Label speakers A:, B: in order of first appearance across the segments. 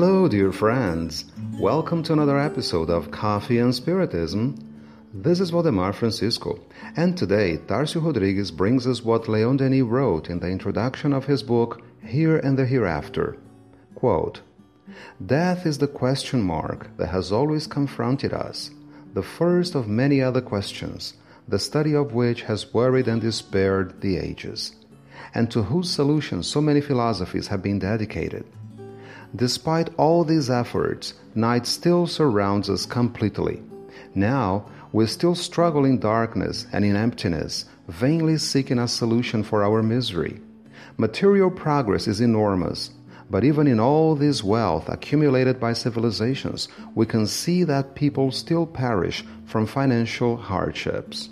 A: Hello, dear friends. Welcome to another episode of Coffee and Spiritism. This is Valdemar Francisco, and today Tarcio Rodriguez brings us what Leon Denis wrote in the introduction of his book Here and the Hereafter. Quote, Death is the question mark that has always confronted us, the first of many other questions, the study of which has worried and despaired the ages, and to whose solution so many philosophies have been dedicated. Despite all these efforts, night still surrounds us completely. Now, we still struggle in darkness and in emptiness, vainly seeking a solution for our misery. Material progress is enormous, but even in all this wealth accumulated by civilizations, we can see that people still perish from financial hardships.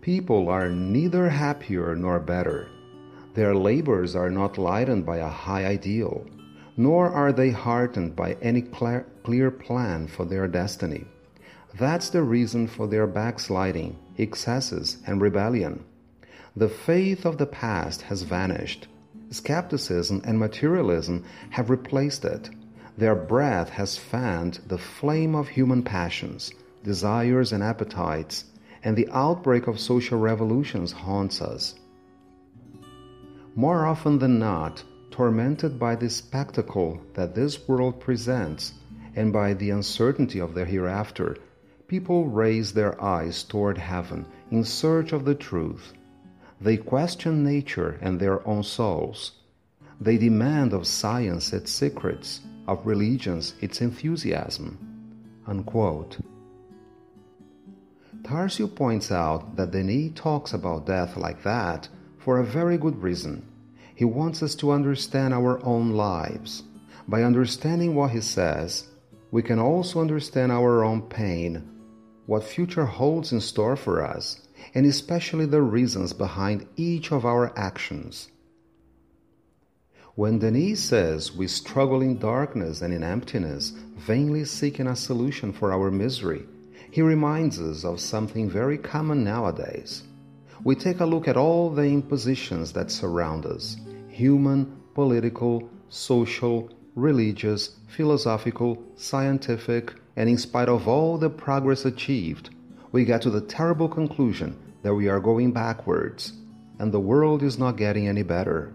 A: People are neither happier nor better. Their labors are not lightened by a high ideal, nor are they heartened by any clear plan for their destiny. That's the reason for their backsliding, excesses, and rebellion. The faith of the past has vanished. Skepticism and materialism have replaced it. Their breath has fanned the flame of human passions, desires, and appetites, and the outbreak of social revolutions haunts us more often than not, tormented by the spectacle that this world presents and by the uncertainty of the hereafter, people raise their eyes toward heaven in search of the truth. They question nature and their own souls. They demand of science its secrets, of religions its enthusiasm. Unquote. Tarcio points out that Denis talks about death like that for a very good reason. He wants us to understand our own lives. By understanding what he says, we can also understand our own pain, what future holds in store for us, and especially the reasons behind each of our actions. When Denis says we struggle in darkness and in emptiness, vainly seeking a solution for our misery, he reminds us of something very common nowadays we take a look at all the impositions that surround us human, political, social, religious, philosophical, scientific, and in spite of all the progress achieved, we get to the terrible conclusion that we are going backwards and the world is not getting any better.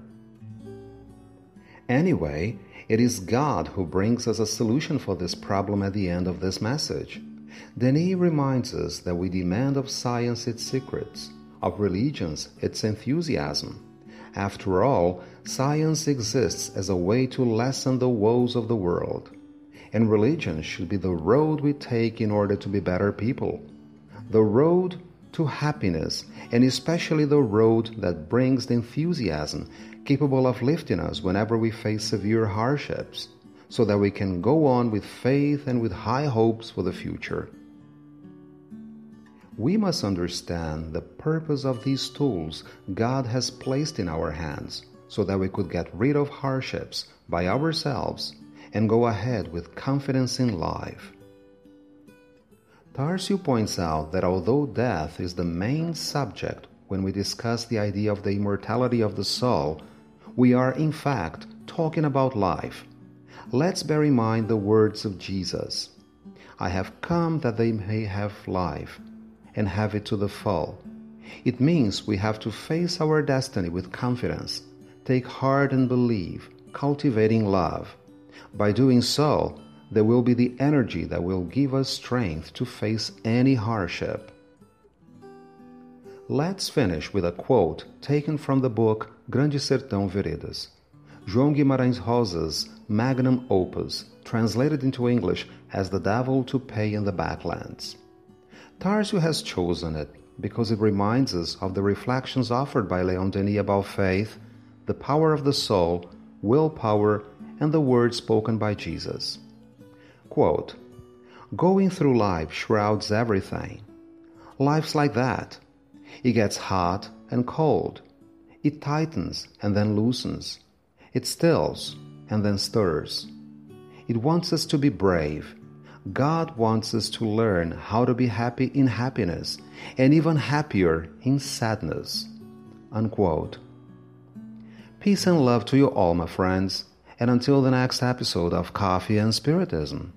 A: Anyway, it is God who brings us a solution for this problem at the end of this message. Denis reminds us that we demand of science its secrets of religions its enthusiasm. After all, science exists as a way to lessen the woes of the world, and religion should be the road we take in order to be better people. The road to happiness, and especially the road that brings the enthusiasm capable of lifting us whenever we face severe hardships, so that we can go on with faith and with high hopes for the future. We must understand the purpose of these tools God has placed in our hands so that we could get rid of hardships by ourselves and go ahead with confidence in life. Tarcio points out that although death is the main subject when we discuss the idea of the immortality of the soul, we are in fact talking about life. Let's bear in mind the words of Jesus I have come that they may have life and have it to the full. It means we have to face our destiny with confidence, take heart and believe, cultivating love. By doing so, there will be the energy that will give us strength to face any hardship. Let's finish with a quote taken from the book Grande Sertão Veredas, João Guimarães Rosa's magnum opus, translated into English as The Devil to Pay in the Backlands. Tarcio has chosen it because it reminds us of the reflections offered by Leon Denis about faith, the power of the soul, willpower, and the words spoken by Jesus. Quote, Going through life shrouds everything. Life's like that. It gets hot and cold. It tightens and then loosens. It stills and then stirs. It wants us to be brave God wants us to learn how to be happy in happiness and even happier in sadness. Unquote. Peace and love to you all, my friends, and until the next episode of Coffee and Spiritism.